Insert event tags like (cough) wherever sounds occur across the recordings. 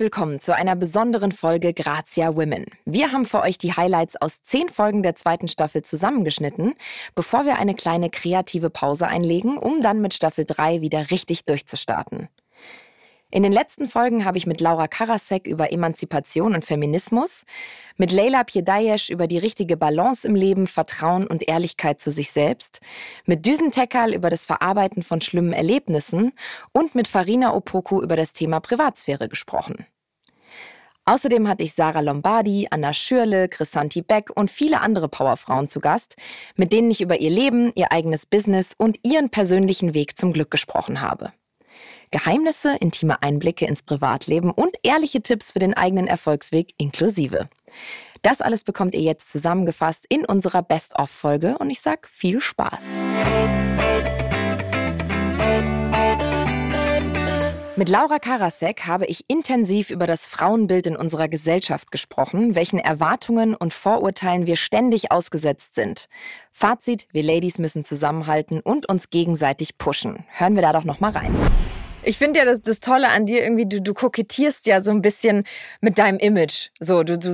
Willkommen zu einer besonderen Folge Grazia Women. Wir haben für euch die Highlights aus zehn Folgen der zweiten Staffel zusammengeschnitten, bevor wir eine kleine kreative Pause einlegen, um dann mit Staffel 3 wieder richtig durchzustarten. In den letzten Folgen habe ich mit Laura Karasek über Emanzipation und Feminismus, mit Leila Piedayesh über die richtige Balance im Leben, Vertrauen und Ehrlichkeit zu sich selbst, mit Düsen Tekal über das Verarbeiten von schlimmen Erlebnissen und mit Farina Opoku über das Thema Privatsphäre gesprochen. Außerdem hatte ich Sarah Lombardi, Anna Schürle, Chrisanti Beck und viele andere Powerfrauen zu Gast, mit denen ich über ihr Leben, ihr eigenes Business und ihren persönlichen Weg zum Glück gesprochen habe. Geheimnisse, intime Einblicke ins Privatleben und ehrliche Tipps für den eigenen Erfolgsweg inklusive. Das alles bekommt ihr jetzt zusammengefasst in unserer Best-of-Folge und ich sag viel Spaß. Mit Laura Karasek habe ich intensiv über das Frauenbild in unserer Gesellschaft gesprochen, welchen Erwartungen und Vorurteilen wir ständig ausgesetzt sind. Fazit, wir Ladies müssen zusammenhalten und uns gegenseitig pushen. Hören wir da doch noch mal rein. Ich finde ja das, das Tolle an dir irgendwie, du, du kokettierst ja so ein bisschen mit deinem Image. So, du, du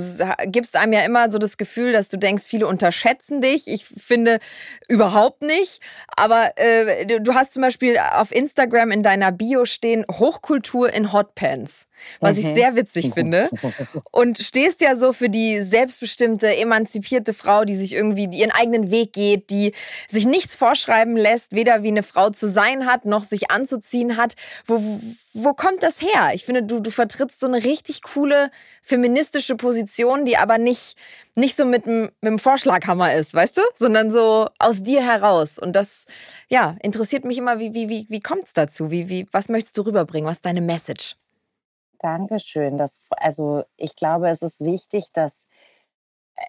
gibst einem ja immer so das Gefühl, dass du denkst, viele unterschätzen dich. Ich finde überhaupt nicht. Aber äh, du hast zum Beispiel auf Instagram in deiner Bio stehen Hochkultur in Hotpants was mhm. ich sehr witzig (laughs) finde. Und stehst ja so für die selbstbestimmte, emanzipierte Frau, die sich irgendwie ihren eigenen Weg geht, die sich nichts vorschreiben lässt, weder wie eine Frau zu sein hat, noch sich anzuziehen hat. Wo, wo kommt das her? Ich finde, du, du vertrittst so eine richtig coole feministische Position, die aber nicht, nicht so mit, mit dem Vorschlaghammer ist, weißt du? Sondern so aus dir heraus. Und das, ja, interessiert mich immer, wie, wie, wie, wie kommt es dazu? Wie, wie, was möchtest du rüberbringen? Was ist deine Message? Dankeschön. Das, also ich glaube, es ist wichtig, dass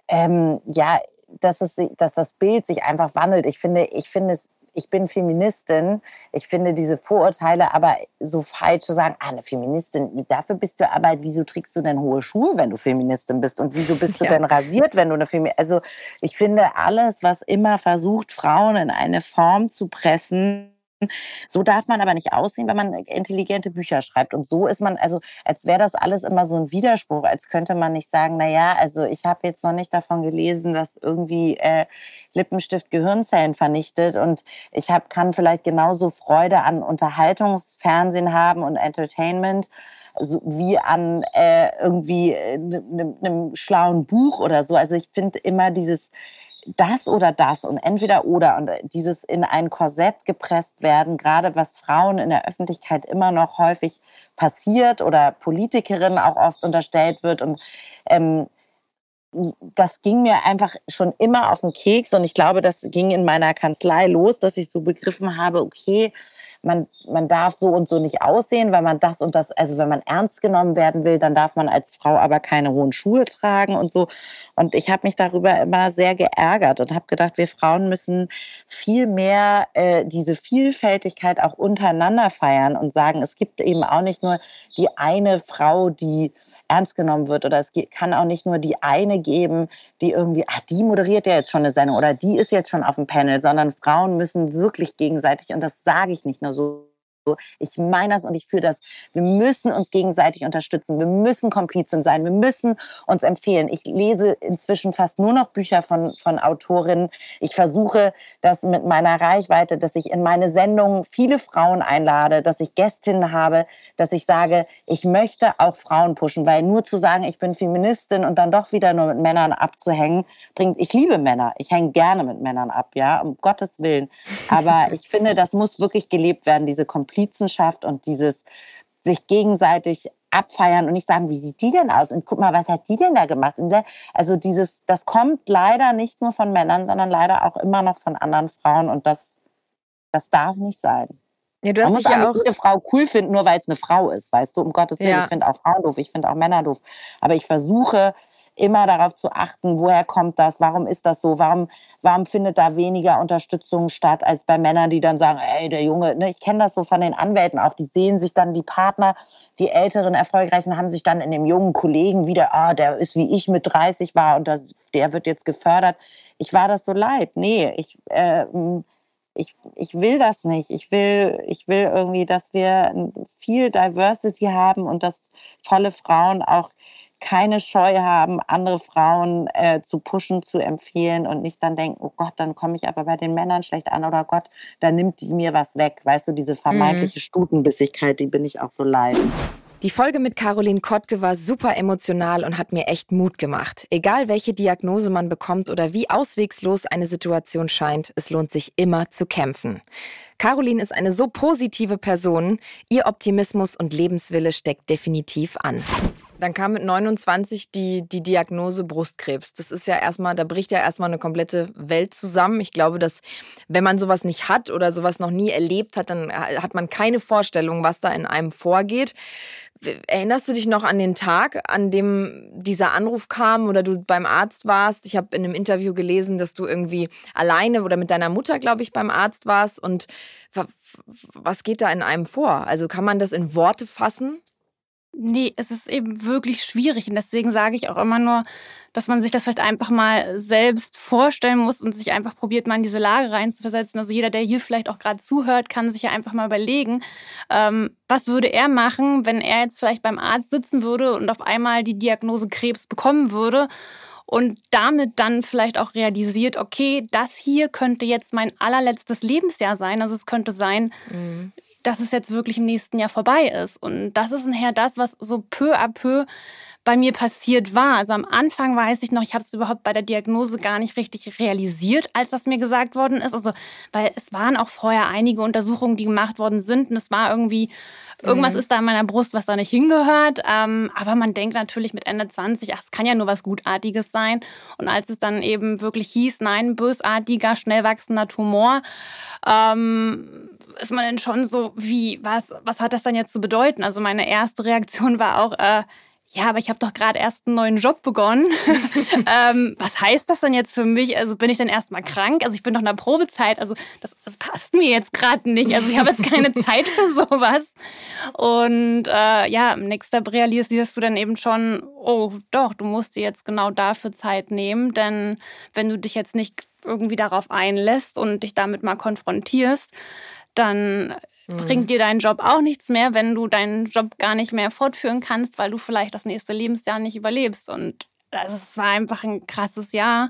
ähm, ja, dass, es, dass das Bild sich einfach wandelt. Ich finde, ich finde es ich bin Feministin. Ich finde diese Vorurteile aber so falsch zu sagen, ah, eine Feministin, dafür bist du aber, wieso trägst du denn hohe Schuhe, wenn du Feministin bist? Und wieso bist (laughs) du ja. denn rasiert, wenn du eine Feministin Also ich finde alles, was immer versucht, Frauen in eine Form zu pressen, so darf man aber nicht aussehen, wenn man intelligente Bücher schreibt. Und so ist man, also als wäre das alles immer so ein Widerspruch, als könnte man nicht sagen, na ja, also ich habe jetzt noch nicht davon gelesen, dass irgendwie äh, Lippenstift Gehirnzellen vernichtet und ich hab, kann vielleicht genauso Freude an Unterhaltungsfernsehen haben und Entertainment so wie an äh, irgendwie einem äh, ne, schlauen Buch oder so. Also ich finde immer dieses das oder das und entweder oder. Und dieses in ein Korsett gepresst werden, gerade was Frauen in der Öffentlichkeit immer noch häufig passiert oder Politikerinnen auch oft unterstellt wird. Und ähm, das ging mir einfach schon immer auf den Keks. Und ich glaube, das ging in meiner Kanzlei los, dass ich so begriffen habe, okay, man, man darf so und so nicht aussehen, weil man das und das, also wenn man ernst genommen werden will, dann darf man als Frau aber keine hohen Schuhe tragen und so. Und ich habe mich darüber immer sehr geärgert und habe gedacht, wir Frauen müssen viel mehr äh, diese Vielfältigkeit auch untereinander feiern und sagen, es gibt eben auch nicht nur die eine Frau, die ernst genommen wird. Oder es kann auch nicht nur die eine geben, die irgendwie, ah, die moderiert ja jetzt schon eine Sendung oder die ist jetzt schon auf dem Panel, sondern Frauen müssen wirklich gegenseitig, und das sage ich nicht nur so ich meine das und ich fühle das. Wir müssen uns gegenseitig unterstützen. Wir müssen Komplizen sein. Wir müssen uns empfehlen. Ich lese inzwischen fast nur noch Bücher von, von Autorinnen. Ich versuche das mit meiner Reichweite, dass ich in meine Sendungen viele Frauen einlade, dass ich Gästinnen habe, dass ich sage, ich möchte auch Frauen pushen, weil nur zu sagen, ich bin Feministin und dann doch wieder nur mit Männern abzuhängen, bringt, ich liebe Männer. Ich hänge gerne mit Männern ab, ja, um Gottes Willen. Aber ich finde, das muss wirklich gelebt werden, diese Komplizen Komplizenschaft und dieses sich gegenseitig abfeiern und nicht sagen, wie sieht die denn aus? Und guck mal, was hat die denn da gemacht? also dieses, das kommt leider nicht nur von Männern, sondern leider auch immer noch von anderen Frauen und das, das darf nicht sein. Ja, du hast Man muss ja auch jede Frau cool finden, nur weil es eine Frau ist, weißt du, um Gottes Willen. Ja. Ich finde auch Frauen doof, ich finde auch Männer doof. Aber ich versuche immer darauf zu achten, woher kommt das, warum ist das so, warum, warum findet da weniger Unterstützung statt als bei Männern, die dann sagen, hey, der Junge, ne, ich kenne das so von den Anwälten auch, die sehen sich dann, die Partner, die älteren, erfolgreichen, haben sich dann in dem jungen Kollegen wieder, ah, der ist wie ich mit 30 war und das, der wird jetzt gefördert. Ich war das so leid. Nee, ich, äh, ich, ich will das nicht. Ich will, ich will irgendwie, dass wir viel Diversity haben und dass tolle Frauen auch keine Scheu haben, andere Frauen äh, zu pushen, zu empfehlen und nicht dann denken, oh Gott, dann komme ich aber bei den Männern schlecht an oder Gott, da nimmt die mir was weg. Weißt du, diese vermeintliche mhm. Stutenbissigkeit, die bin ich auch so leid. Die Folge mit Caroline Kottke war super emotional und hat mir echt Mut gemacht. Egal welche Diagnose man bekommt oder wie auswegslos eine Situation scheint, es lohnt sich immer zu kämpfen. Caroline ist eine so positive Person, ihr Optimismus und Lebenswille steckt definitiv an. Dann kam mit 29 die, die Diagnose Brustkrebs. Das ist ja erstmal, da bricht ja erstmal eine komplette Welt zusammen. Ich glaube, dass wenn man sowas nicht hat oder sowas noch nie erlebt hat, dann hat man keine Vorstellung, was da in einem vorgeht. Erinnerst du dich noch an den Tag, an dem dieser Anruf kam oder du beim Arzt warst? Ich habe in einem Interview gelesen, dass du irgendwie alleine oder mit deiner Mutter, glaube ich, beim Arzt warst. Und was geht da in einem vor? Also kann man das in Worte fassen? Nee, es ist eben wirklich schwierig. Und deswegen sage ich auch immer nur, dass man sich das vielleicht einfach mal selbst vorstellen muss und sich einfach probiert, mal in diese Lage reinzuversetzen. Also jeder, der hier vielleicht auch gerade zuhört, kann sich ja einfach mal überlegen, ähm, was würde er machen, wenn er jetzt vielleicht beim Arzt sitzen würde und auf einmal die Diagnose Krebs bekommen würde und damit dann vielleicht auch realisiert, okay, das hier könnte jetzt mein allerletztes Lebensjahr sein. Also es könnte sein, mhm dass es jetzt wirklich im nächsten Jahr vorbei ist. Und das ist nachher das, was so peu à peu bei mir passiert war. Also am Anfang weiß ich noch, ich habe es überhaupt bei der Diagnose gar nicht richtig realisiert, als das mir gesagt worden ist. Also, weil es waren auch vorher einige Untersuchungen, die gemacht worden sind. Und es war irgendwie, irgendwas mhm. ist da in meiner Brust, was da nicht hingehört. Ähm, aber man denkt natürlich mit Ende 20, ach, es kann ja nur was Gutartiges sein. Und als es dann eben wirklich hieß, nein, bösartiger, schnell wachsender Tumor, ähm, ist man dann schon so, wie, was, was hat das dann jetzt zu bedeuten? Also meine erste Reaktion war auch, äh, ja, aber ich habe doch gerade erst einen neuen Job begonnen. (laughs) (laughs) ähm, was heißt das denn jetzt für mich? Also bin ich dann erstmal krank? Also ich bin doch in der Probezeit. Also das, das passt mir jetzt gerade nicht. Also ich habe jetzt keine (laughs) Zeit für sowas. Und äh, ja, im nächsten Step realisierst du dann eben schon, oh doch, du musst dir jetzt genau dafür Zeit nehmen. Denn wenn du dich jetzt nicht irgendwie darauf einlässt und dich damit mal konfrontierst, dann mhm. bringt dir dein Job auch nichts mehr, wenn du deinen Job gar nicht mehr fortführen kannst, weil du vielleicht das nächste Lebensjahr nicht überlebst. Und also es war einfach ein krasses Jahr.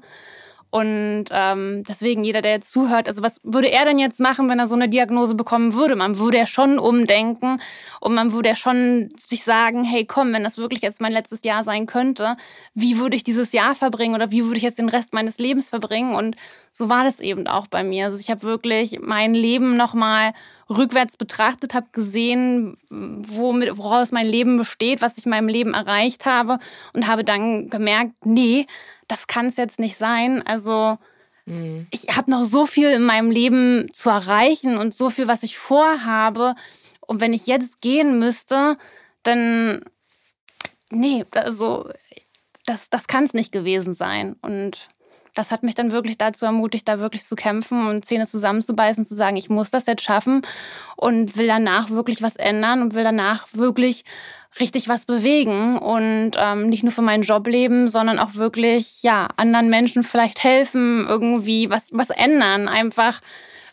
Und ähm, deswegen, jeder, der jetzt zuhört, also was würde er denn jetzt machen, wenn er so eine Diagnose bekommen würde? Man würde ja schon umdenken und man würde ja schon sich sagen, hey komm, wenn das wirklich jetzt mein letztes Jahr sein könnte, wie würde ich dieses Jahr verbringen oder wie würde ich jetzt den Rest meines Lebens verbringen? Und so war das eben auch bei mir. Also ich habe wirklich mein Leben nochmal rückwärts betrachtet, habe gesehen, womit, woraus mein Leben besteht, was ich in meinem Leben erreicht habe und habe dann gemerkt, nee, das kann es jetzt nicht sein. Also mhm. ich habe noch so viel in meinem Leben zu erreichen und so viel, was ich vorhabe. Und wenn ich jetzt gehen müsste, dann nee, also das, das kann es nicht gewesen sein. Und das hat mich dann wirklich dazu ermutigt, da wirklich zu kämpfen und Zähne zusammenzubeißen, zu sagen, ich muss das jetzt schaffen und will danach wirklich was ändern und will danach wirklich richtig was bewegen und ähm, nicht nur für meinen Job leben, sondern auch wirklich ja anderen Menschen vielleicht helfen, irgendwie was was ändern, einfach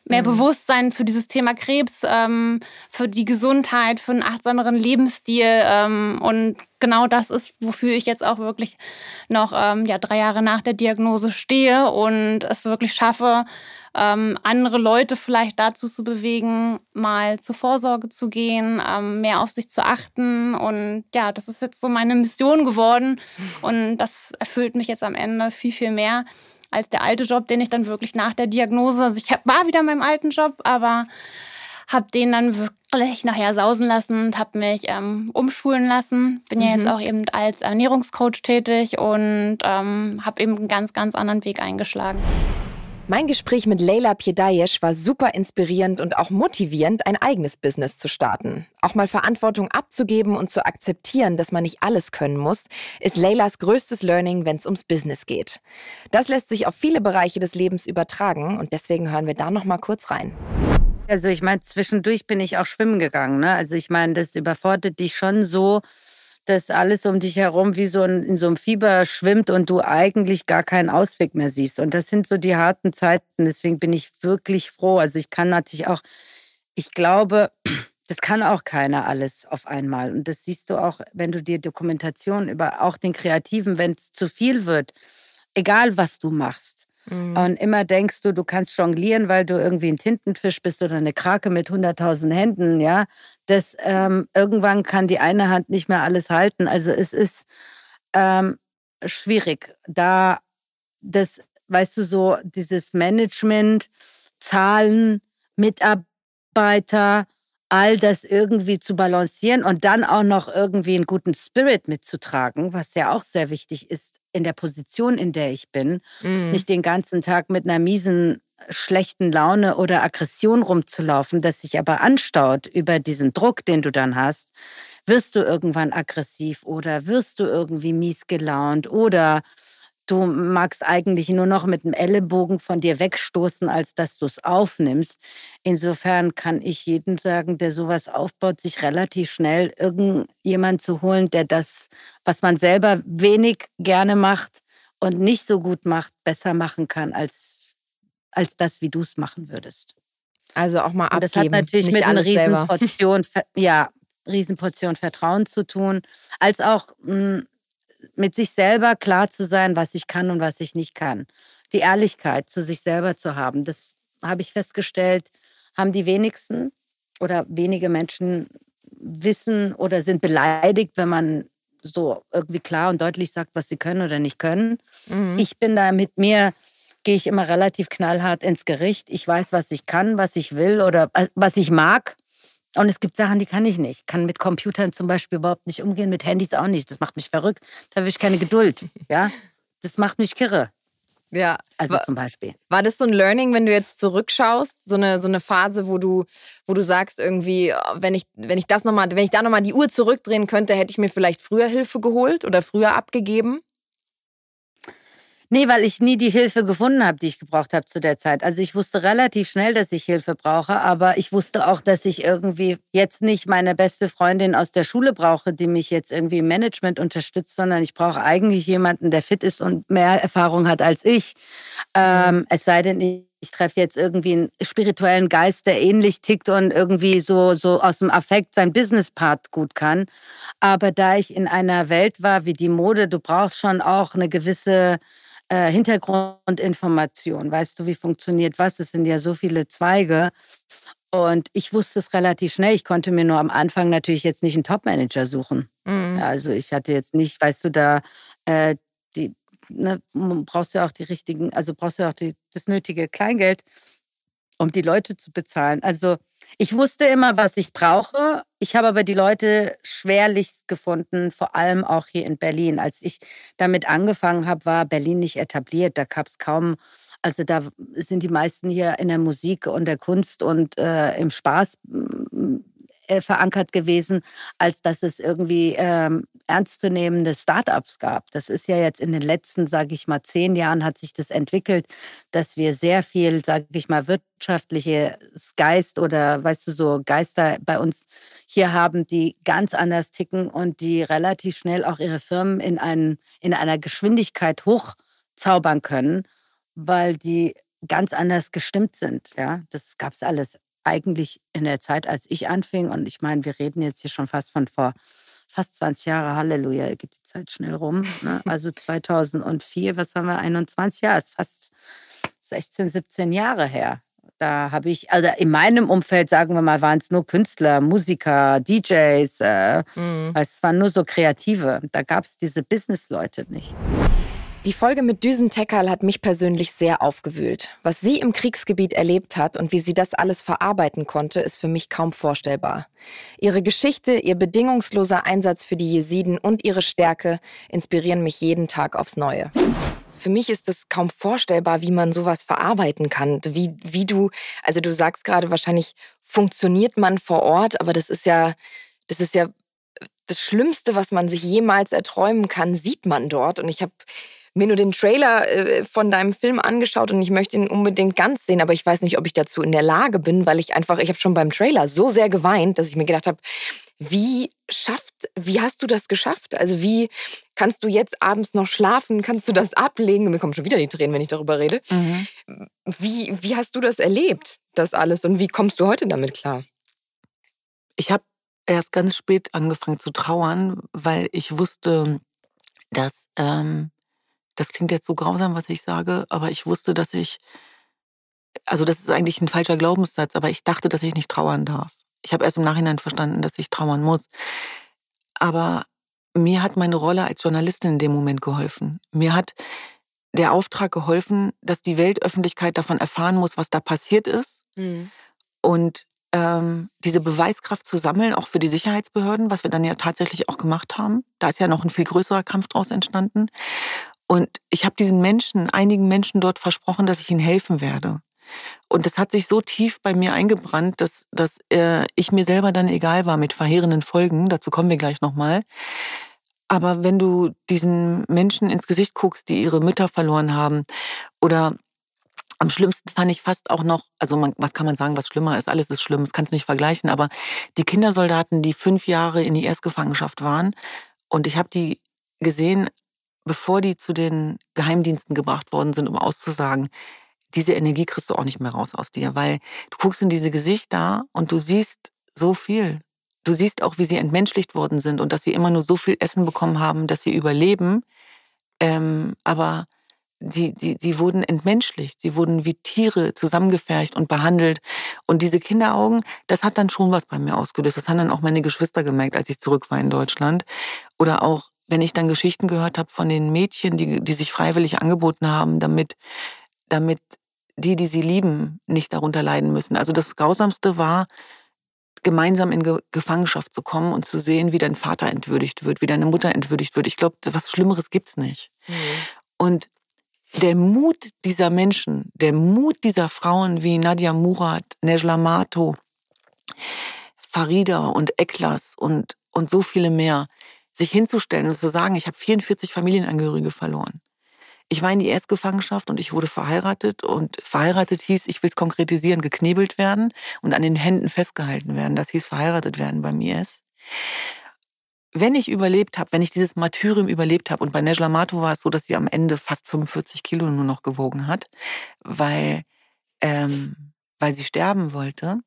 mehr mhm. Bewusstsein für dieses Thema Krebs, ähm, für die Gesundheit, für einen achtsameren Lebensstil. Ähm, und genau das ist, wofür ich jetzt auch wirklich noch ähm, ja, drei Jahre nach der Diagnose stehe und es wirklich schaffe, ähm, andere Leute vielleicht dazu zu bewegen, mal zur Vorsorge zu gehen, ähm, mehr auf sich zu achten. Und ja, das ist jetzt so meine Mission geworden. (laughs) Und das erfüllt mich jetzt am Ende viel, viel mehr als der alte Job, den ich dann wirklich nach der Diagnose, also ich war wieder in meinem alten Job, aber habe den dann wirklich nachher sausen lassen und habe mich ähm, umschulen lassen. Bin mhm. ja jetzt mhm. auch eben als Ernährungscoach tätig und ähm, habe eben einen ganz, ganz anderen Weg eingeschlagen. Mein Gespräch mit Leila Piedayesh war super inspirierend und auch motivierend, ein eigenes Business zu starten. Auch mal Verantwortung abzugeben und zu akzeptieren, dass man nicht alles können muss, ist Leilas größtes Learning, wenn es ums Business geht. Das lässt sich auf viele Bereiche des Lebens übertragen und deswegen hören wir da noch mal kurz rein. Also ich meine, zwischendurch bin ich auch schwimmen gegangen. Ne? Also ich meine, das überfordert dich schon so, dass alles um dich herum wie so in, in so einem Fieber schwimmt und du eigentlich gar keinen Ausweg mehr siehst. Und das sind so die harten Zeiten. Deswegen bin ich wirklich froh. Also ich kann natürlich auch, ich glaube, (clears throat) das kann auch keiner alles auf einmal. Und das siehst du auch, wenn du dir Dokumentation über auch den Kreativen, wenn es zu viel wird, egal was du machst. Mhm. Und immer denkst du, du kannst jonglieren, weil du irgendwie ein Tintenfisch bist oder eine Krake mit 100.000 Händen, ja. Das ähm, irgendwann kann die eine Hand nicht mehr alles halten. Also es ist ähm, schwierig, da das, weißt du, so dieses Management, Zahlen, Mitarbeiter, all das irgendwie zu balancieren und dann auch noch irgendwie einen guten Spirit mitzutragen, was ja auch sehr wichtig ist in der Position, in der ich bin. Mhm. Nicht den ganzen Tag mit einer miesen, schlechten Laune oder Aggression rumzulaufen, das sich aber anstaut über diesen Druck, den du dann hast. Wirst du irgendwann aggressiv oder wirst du irgendwie mies gelaunt oder du magst eigentlich nur noch mit dem Ellenbogen von dir wegstoßen, als dass du es aufnimmst. Insofern kann ich jedem sagen, der sowas aufbaut, sich relativ schnell irgendjemand zu holen, der das, was man selber wenig gerne macht und nicht so gut macht, besser machen kann als, als das, wie du es machen würdest. Also auch mal abgeben. Und das hat natürlich mit einer Riesenportion, ja, Riesenportion Vertrauen zu tun, als auch mh, hm, mit sich selber klar zu sein, was ich kann und was ich nicht kann. Die Ehrlichkeit zu sich selber zu haben, das habe ich festgestellt, haben die wenigsten oder wenige Menschen wissen oder sind beleidigt, wenn man so irgendwie klar und deutlich sagt, was sie können oder nicht können. Mhm. Ich bin da mit mir, gehe ich immer relativ knallhart ins Gericht. Ich weiß, was ich kann, was ich will oder was ich mag. Und es gibt Sachen, die kann ich nicht. Ich kann mit Computern zum Beispiel überhaupt nicht umgehen, mit Handys auch nicht. Das macht mich verrückt. Da habe ich keine Geduld. (laughs) Ja, das macht mich kirre. Ja. Also war, zum Beispiel. War das so ein Learning, wenn du jetzt zurückschaust, so eine, so eine Phase, wo du, wo du sagst, irgendwie, wenn ich, wenn ich das noch mal, wenn ich da nochmal die Uhr zurückdrehen könnte, hätte ich mir vielleicht früher Hilfe geholt oder früher abgegeben? Nee, weil ich nie die Hilfe gefunden habe, die ich gebraucht habe zu der Zeit. Also ich wusste relativ schnell, dass ich Hilfe brauche, aber ich wusste auch, dass ich irgendwie jetzt nicht meine beste Freundin aus der Schule brauche, die mich jetzt irgendwie im Management unterstützt, sondern ich brauche eigentlich jemanden, der fit ist und mehr Erfahrung hat als ich. Ähm, mhm. es sei denn, ich ich treffe jetzt irgendwie einen spirituellen Geist, der ähnlich tickt und irgendwie so, so aus dem Affekt sein Business-Part gut kann. Aber da ich in einer Welt war wie die Mode, du brauchst schon auch eine gewisse äh, Hintergrundinformation. Weißt du, wie funktioniert was? Es sind ja so viele Zweige. Und ich wusste es relativ schnell. Ich konnte mir nur am Anfang natürlich jetzt nicht einen Top-Manager suchen. Mhm. Also ich hatte jetzt nicht, weißt du, da äh, die, ne, brauchst du auch die richtigen, also brauchst du auch die, das nötige Kleingeld, um die Leute zu bezahlen. Also ich wusste immer, was ich brauche. Ich habe aber die Leute schwerlichst gefunden, vor allem auch hier in Berlin. Als ich damit angefangen habe, war Berlin nicht etabliert. Da gab es kaum, also da sind die meisten hier in der Musik und der Kunst und äh, im Spaß äh, verankert gewesen, als dass es irgendwie ähm, ernstzunehmende Startups gab. Das ist ja jetzt in den letzten, sage ich mal, zehn Jahren hat sich das entwickelt, dass wir sehr viel, sage ich mal, wirtschaftliches Geist oder weißt du so Geister bei uns hier haben, die ganz anders ticken und die relativ schnell auch ihre Firmen in, einen, in einer Geschwindigkeit hochzaubern können, weil die ganz anders gestimmt sind. Ja, das gab es alles eigentlich in der Zeit, als ich anfing, und ich meine, wir reden jetzt hier schon fast von vor fast 20 Jahren, Halleluja, geht die Zeit schnell rum. Ne? (laughs) Also 2004, was haben wir, 21 Jahre, ist fast 16, 17 Jahre her. Da habe ich, also in meinem Umfeld, sagen wir mal, waren es nur Künstler, Musiker, DJs, äh, mhm. es waren nur so Kreative. Da gab es diese Business-Leute nicht. Die Folge mit Düsen Teckerl hat mich persönlich sehr aufgewühlt. Was sie im Kriegsgebiet erlebt hat und wie sie das alles verarbeiten konnte, ist für mich kaum vorstellbar. Ihre Geschichte, ihr bedingungsloser Einsatz für die Jesiden und ihre Stärke inspirieren mich jeden Tag aufs Neue. Für mich ist es kaum vorstellbar, wie man sowas verarbeiten kann. Wie, wie du, also du sagst gerade wahrscheinlich, funktioniert man vor Ort, aber das ist ja, das ist ja das Schlimmste, was man sich jemals erträumen kann, sieht man dort. Und ich habe mir nur den Trailer äh, von deinem Film angeschaut und ich möchte ihn unbedingt ganz sehen, aber ich weiß nicht, ob ich dazu in der Lage bin, weil ich einfach, ich habe schon beim Trailer so sehr geweint, dass ich mir gedacht habe, Wie schafft, wie hast du das geschafft? Also wie kannst du jetzt abends noch schlafen? Kannst du das ablegen? Mir kommen schon wieder die Tränen, wenn ich darüber rede. Mhm. Wie, wie hast du das erlebt, das alles? Und wie kommst du heute damit klar? Ich habe erst ganz spät angefangen zu trauern, weil ich wusste, dass, ähm, das klingt jetzt so grausam, was ich sage, aber ich wusste, dass ich, also das ist eigentlich ein falscher Glaubenssatz, aber ich dachte, dass ich nicht trauern darf. Ich habe erst im Nachhinein verstanden, dass ich trauern muss. Aber mir hat meine Rolle als Journalistin in dem Moment geholfen. Mir hat der Auftrag geholfen, dass die Weltöffentlichkeit davon erfahren muss, was da passiert ist. Mhm. Und ähm, diese Beweiskraft zu sammeln, auch für die Sicherheitsbehörden, was wir dann ja tatsächlich auch gemacht haben. Da ist ja noch ein viel größerer Kampf draus entstanden. Und ich habe diesen Menschen, einigen Menschen dort versprochen, dass ich ihnen helfen werde. Und das hat sich so tief bei mir eingebrannt, dass, dass äh, ich mir selber dann egal war mit verheerenden Folgen. Dazu kommen wir gleich nochmal. Aber wenn du diesen Menschen ins Gesicht guckst, die ihre Mütter verloren haben oder am schlimmsten fand ich fast auch noch, also man, was kann man sagen, was schlimmer ist? Alles ist schlimm, das kannst du nicht vergleichen, aber die Kindersoldaten, die fünf Jahre in die Erstgefangenschaft waren und ich habe die gesehen, bevor die zu den Geheimdiensten gebracht worden sind, um auszusagen, diese Energie kriegst du auch nicht mehr raus aus dir, weil du guckst in diese Gesichter und du siehst so viel. Du siehst auch, wie sie entmenschlicht worden sind und dass sie immer nur so viel Essen bekommen haben, dass sie überleben. Ähm, aber die, die, die wurden entmenschlicht, sie wurden wie Tiere zusammengefercht und behandelt. Und diese Kinderaugen, das hat dann schon was bei mir ausgelöst. Das haben dann auch meine Geschwister gemerkt, als ich zurück war in Deutschland. Oder auch, wenn ich dann Geschichten gehört habe von den Mädchen, die, die sich freiwillig angeboten haben, damit, damit die, die sie lieben, nicht darunter leiden müssen. Also das Grausamste war, gemeinsam in Ge Gefangenschaft zu kommen und zu sehen, wie dein Vater entwürdigt wird, wie deine Mutter entwürdigt wird. Ich glaube, was Schlimmeres gibt's nicht. Mhm. Und der Mut dieser Menschen, der Mut dieser Frauen wie Nadia Murat, Nejla Mato, Farida und Eklas und, und so viele mehr, sich hinzustellen und zu sagen, ich habe 44 Familienangehörige verloren. Ich war in die Erstgefangenschaft und ich wurde verheiratet und verheiratet hieß, ich will es konkretisieren, geknebelt werden und an den Händen festgehalten werden. Das hieß verheiratet werden beim IS wenn ich überlebt habe, wenn ich dieses Martyrium überlebt habe, und bei Nejla Mato war es so, dass sie am Ende fast 45 Kilo nur noch gewogen hat, weil, ähm, weil sie sterben wollte,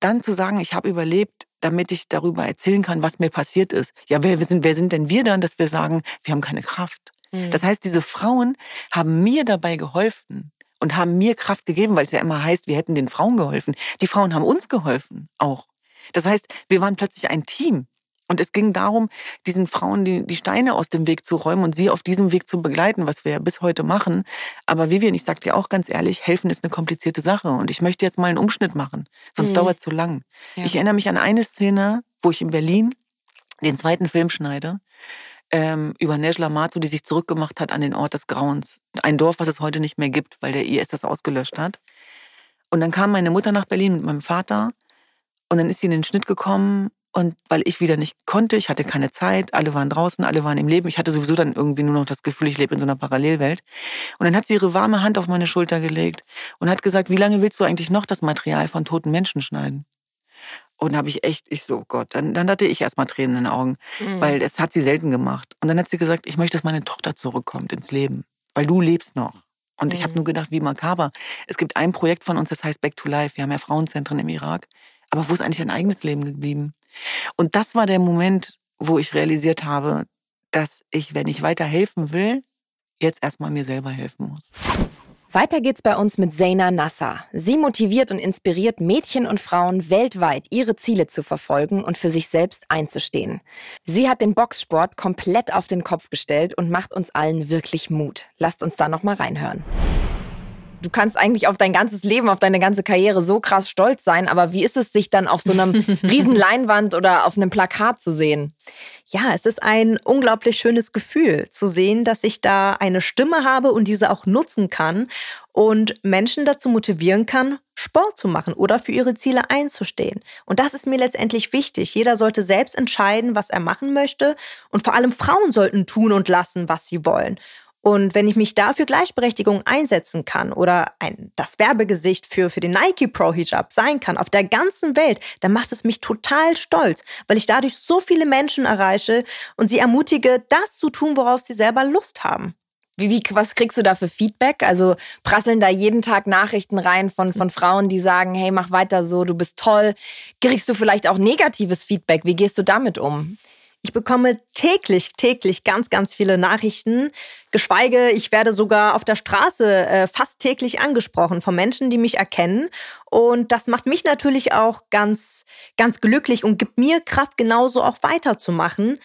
dann zu sagen, ich habe überlebt, damit ich darüber erzählen kann, was mir passiert ist. Ja, wer sind, wer sind denn wir dann, dass wir sagen, wir haben keine Kraft? Mhm. Das heißt, diese Frauen haben mir dabei geholfen und haben mir Kraft gegeben, weil es ja immer heißt, wir hätten den Frauen geholfen. Die Frauen haben uns geholfen auch. Das heißt, wir waren plötzlich ein Team. Und es ging darum, diesen Frauen die, die, Steine aus dem Weg zu räumen und sie auf diesem Weg zu begleiten, was wir ja bis heute machen. Aber Vivian, ich sag dir auch ganz ehrlich, helfen ist eine komplizierte Sache. Und ich möchte jetzt mal einen Umschnitt machen, sonst mhm. dauert es zu lang. Ja. Ich erinnere mich an eine Szene, wo ich in Berlin den zweiten Film schneide, ähm, über Nejla Matu, die sich zurückgemacht hat an den Ort des Grauens. Ein Dorf, was es heute nicht mehr gibt, weil der IS das ausgelöscht hat. Und dann kam meine Mutter nach Berlin mit meinem Vater und dann ist sie in den Schnitt gekommen und weil ich wieder nicht konnte, ich hatte keine Zeit, alle waren draußen, alle waren im Leben. Ich hatte sowieso dann irgendwie nur noch das Gefühl, ich lebe in so einer Parallelwelt. Und dann hat sie ihre warme Hand auf meine Schulter gelegt und hat gesagt, wie lange willst du eigentlich noch das Material von toten Menschen schneiden? Und habe ich echt, ich so, Gott, dann, dann hatte ich erstmal Tränen in den Augen, mhm. weil das hat sie selten gemacht. Und dann hat sie gesagt, ich möchte, dass meine Tochter zurückkommt ins Leben, weil du lebst noch. Und mhm. ich habe nur gedacht, wie makaber. Es gibt ein Projekt von uns, das heißt Back to Life. Wir haben ja Frauenzentren im Irak. Aber wo ist eigentlich dein eigenes Leben geblieben? Und das war der Moment, wo ich realisiert habe, dass ich, wenn ich weiter helfen will, jetzt erstmal mir selber helfen muss. Weiter geht's bei uns mit Zaina Nasser. Sie motiviert und inspiriert Mädchen und Frauen weltweit, ihre Ziele zu verfolgen und für sich selbst einzustehen. Sie hat den Boxsport komplett auf den Kopf gestellt und macht uns allen wirklich Mut. Lasst uns da noch mal reinhören du kannst eigentlich auf dein ganzes Leben, auf deine ganze Karriere so krass stolz sein, aber wie ist es, sich dann auf so einem (laughs) riesen Leinwand oder auf einem Plakat zu sehen? Ja, es ist ein unglaublich schönes Gefühl zu sehen, dass ich da eine Stimme habe und diese auch nutzen kann und Menschen dazu motivieren kann, Sport zu machen oder für ihre Ziele einzustehen. Und das ist mir letztendlich wichtig. Jeder sollte selbst entscheiden, was er machen möchte und vor allem Frauen sollten tun und lassen, was sie wollen. Und wenn ich mich dafür Gleichberechtigung einsetzen kann oder ein, das Werbegesicht für, für den Nike Pro Hijab sein kann auf der ganzen Welt, dann macht es mich total stolz, weil ich dadurch so viele Menschen erreiche und sie ermutige, das zu tun, worauf sie selber Lust haben. Wie, wie, was kriegst du da für Feedback? Also prasseln da jeden Tag Nachrichten rein von, von Frauen, die sagen, hey, mach weiter so, du bist toll. Kriegst du vielleicht auch negatives Feedback? Wie gehst du damit um? Ich bekomme täglich, täglich ganz, ganz viele Nachrichten. Geschweige, ich werde sogar auf der Straße äh, fast täglich angesprochen von Menschen, die mich erkennen. Und das macht mich natürlich auch ganz, ganz glücklich und gibt mir Kraft, genauso auch weiterzumachen.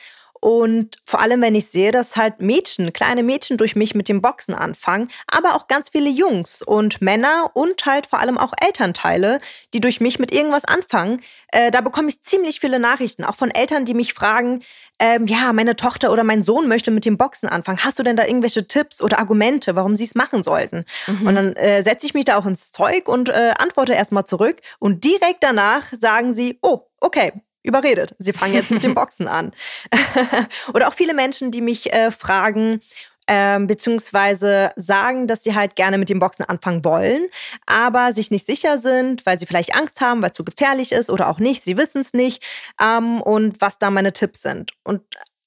Und vor allem, wenn ich sehe, dass halt Mädchen, kleine Mädchen durch mich mit dem Boxen anfangen, aber auch ganz viele Jungs und Männer und halt vor allem auch Elternteile, die durch mich mit irgendwas anfangen, äh, da bekomme ich ziemlich viele Nachrichten, auch von Eltern, die mich fragen, ähm, ja, meine Tochter oder mein Sohn möchte mit dem Boxen anfangen. Hast du denn da irgendwelche Tipps oder Argumente, warum sie es machen sollten? Mhm. Und dann äh, setze ich mich da auch ins Zeug und äh, antworte erstmal zurück. Und direkt danach sagen sie, oh, okay, überredet. Sie fangen jetzt mit dem (laughs) Boxen an. (laughs) Oder auch viele Menschen, die mich äh, fragen, ähm, beziehungsweise sagen, dass sie halt gerne mit dem Boxen anfangen wollen, aber sich nicht sicher sind, weil sie vielleicht Angst haben, weil es zu gefährlich ist oder auch nicht. Sie wissen es nicht ähm, und was da meine Tipps sind. Und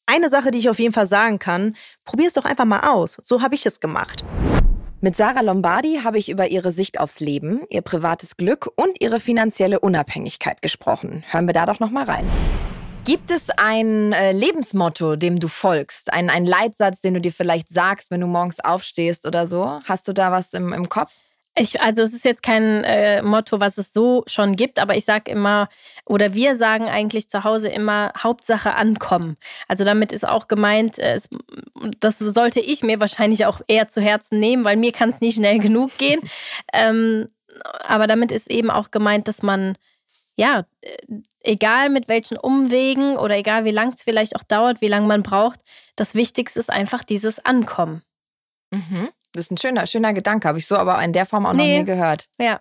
eine Sache, die ich auf jeden Fall sagen kann, probier es doch einfach mal aus. So habe ich es gemacht. Mit Sarah Lombardi habe ich über ihre Sicht aufs Leben, ihr privates Glück und ihre finanzielle Unabhängigkeit gesprochen. Hören wir da doch noch mal rein. Gibt es ein äh, Lebensmotto, dem du folgst? Ein, ein Leitsatz, den du dir vielleicht sagst, wenn du morgens aufstehst oder so? Hast du da was im, im Kopf? Ich, also es ist jetzt kein äh, Motto, was es so schon gibt, aber ich sage immer, oder wir sagen eigentlich zu Hause immer, Hauptsache ankommen. Also damit ist auch gemeint, äh, es, das sollte ich mir wahrscheinlich auch eher zu Herzen nehmen, weil mir kann es nie schnell genug gehen. (laughs) ähm, aber damit ist eben auch gemeint, dass man, ja, äh, egal mit welchen Umwegen oder egal wie lang es vielleicht auch dauert, wie lange man braucht, das Wichtigste ist einfach dieses Ankommen. Mhm. Das ist ein schöner, schöner Gedanke. Habe ich so aber in der Form auch nee. noch nie gehört. Ja.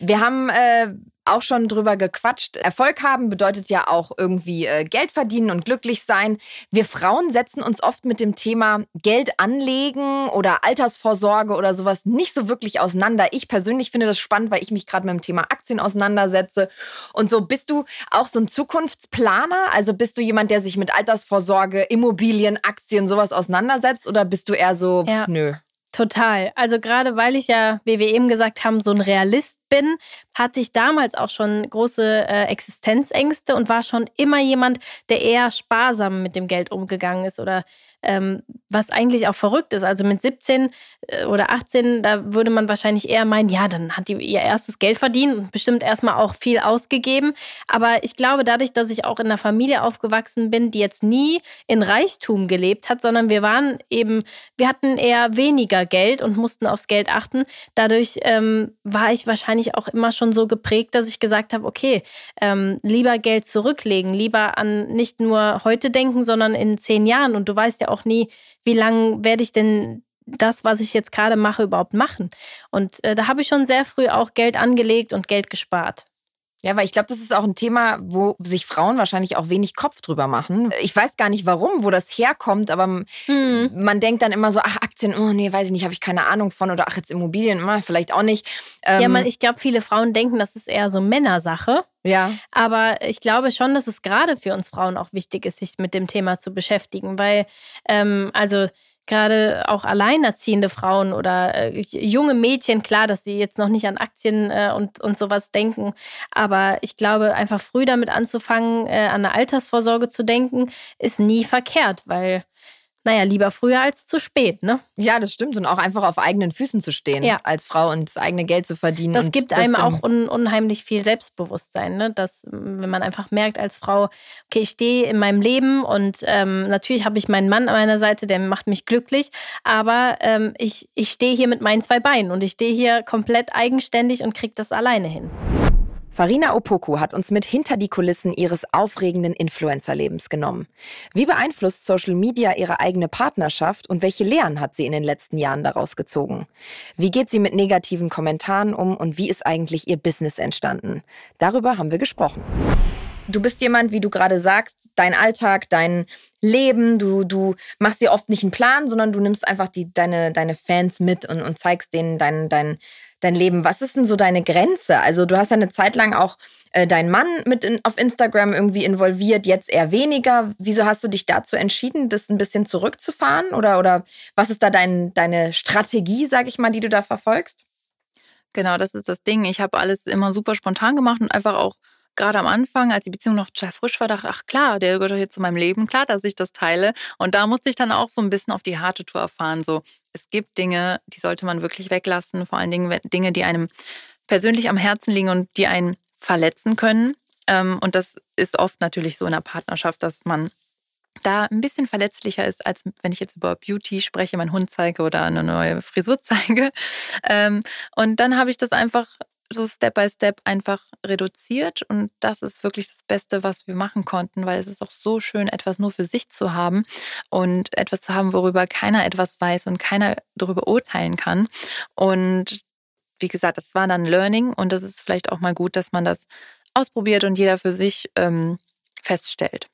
Wir haben äh, auch schon drüber gequatscht. Erfolg haben bedeutet ja auch irgendwie äh, Geld verdienen und glücklich sein. Wir Frauen setzen uns oft mit dem Thema Geld anlegen oder Altersvorsorge oder sowas nicht so wirklich auseinander. Ich persönlich finde das spannend, weil ich mich gerade mit dem Thema Aktien auseinandersetze. Und so bist du auch so ein Zukunftsplaner? Also bist du jemand, der sich mit Altersvorsorge, Immobilien, Aktien, sowas auseinandersetzt? Oder bist du eher so, ja. nö? Total. Also gerade weil ich ja, wie wir eben gesagt haben, so ein Realist bin, hatte ich damals auch schon große äh, Existenzängste und war schon immer jemand, der eher sparsam mit dem Geld umgegangen ist oder ähm, was eigentlich auch verrückt ist. Also mit 17 äh, oder 18, da würde man wahrscheinlich eher meinen, ja, dann hat die ihr erstes Geld verdient und bestimmt erstmal auch viel ausgegeben. Aber ich glaube, dadurch, dass ich auch in einer Familie aufgewachsen bin, die jetzt nie in Reichtum gelebt hat, sondern wir waren eben, wir hatten eher weniger Geld und mussten aufs Geld achten. Dadurch ähm, war ich wahrscheinlich mich auch immer schon so geprägt, dass ich gesagt habe, okay, ähm, lieber Geld zurücklegen, lieber an nicht nur heute denken, sondern in zehn Jahren. Und du weißt ja auch nie, wie lange werde ich denn das, was ich jetzt gerade mache, überhaupt machen. Und äh, da habe ich schon sehr früh auch Geld angelegt und Geld gespart. Ja, weil ich glaube, das ist auch ein Thema, wo sich Frauen wahrscheinlich auch wenig Kopf drüber machen. Ich weiß gar nicht warum, wo das herkommt, aber hm. man denkt dann immer so, ach, Aktien, oh nee, weiß ich nicht, habe ich keine Ahnung von oder ach, jetzt Immobilien, oh, vielleicht auch nicht. Ähm, ja, man, ich glaube, viele Frauen denken, das ist eher so Männersache. Ja. Aber ich glaube schon, dass es gerade für uns Frauen auch wichtig ist, sich mit dem Thema zu beschäftigen, weil, ähm, also, gerade auch alleinerziehende Frauen oder äh, junge Mädchen, klar, dass sie jetzt noch nicht an Aktien äh, und, und sowas denken, aber ich glaube, einfach früh damit anzufangen, äh, an eine Altersvorsorge zu denken, ist nie verkehrt, weil naja, lieber früher als zu spät, ne? Ja, das stimmt. Und auch einfach auf eigenen Füßen zu stehen ja. als Frau und das eigene Geld zu verdienen. Das gibt das einem auch un unheimlich viel Selbstbewusstsein, ne? Dass, wenn man einfach merkt als Frau, okay, ich stehe in meinem Leben und ähm, natürlich habe ich meinen Mann an meiner Seite, der macht mich glücklich, aber ähm, ich, ich stehe hier mit meinen zwei Beinen und ich stehe hier komplett eigenständig und kriege das alleine hin. Farina Opoku hat uns mit hinter die Kulissen ihres aufregenden Influencer-Lebens genommen. Wie beeinflusst Social Media ihre eigene Partnerschaft und welche Lehren hat sie in den letzten Jahren daraus gezogen? Wie geht sie mit negativen Kommentaren um und wie ist eigentlich ihr Business entstanden? Darüber haben wir gesprochen. Du bist jemand, wie du gerade sagst, dein Alltag, dein Leben, du, du machst dir oft nicht einen Plan, sondern du nimmst einfach die, deine, deine Fans mit und, und zeigst denen dein, dein, dein Leben. Was ist denn so deine Grenze? Also du hast ja eine Zeit lang auch äh, deinen Mann mit in, auf Instagram irgendwie involviert, jetzt eher weniger. Wieso hast du dich dazu entschieden, das ein bisschen zurückzufahren? Oder, oder was ist da dein, deine Strategie, sag ich mal, die du da verfolgst? Genau, das ist das Ding. Ich habe alles immer super spontan gemacht und einfach auch gerade am Anfang, als die Beziehung noch total frisch war, dachte, ach klar, der gehört jetzt zu meinem Leben, klar, dass ich das teile. Und da musste ich dann auch so ein bisschen auf die harte Tour erfahren. So, es gibt Dinge, die sollte man wirklich weglassen, vor allen Dingen Dinge, die einem persönlich am Herzen liegen und die einen verletzen können. Ähm, und das ist oft natürlich so in einer Partnerschaft, dass man da ein bisschen verletzlicher ist, als wenn ich jetzt über Beauty spreche, meinen Hund zeige oder eine neue Frisur (laughs) zeige. Ähm, und dann habe ich das einfach so Step by Step einfach reduziert. Und das ist wirklich das Beste, was wir machen konnten, weil es ist auch so schön, etwas nur für sich zu haben und etwas zu haben, worüber keiner etwas weiß und keiner darüber urteilen kann. Und wie gesagt, das war dann Learning und das ist vielleicht auch mal gut, dass man das ausprobiert und jeder für sich ähm, feststellt.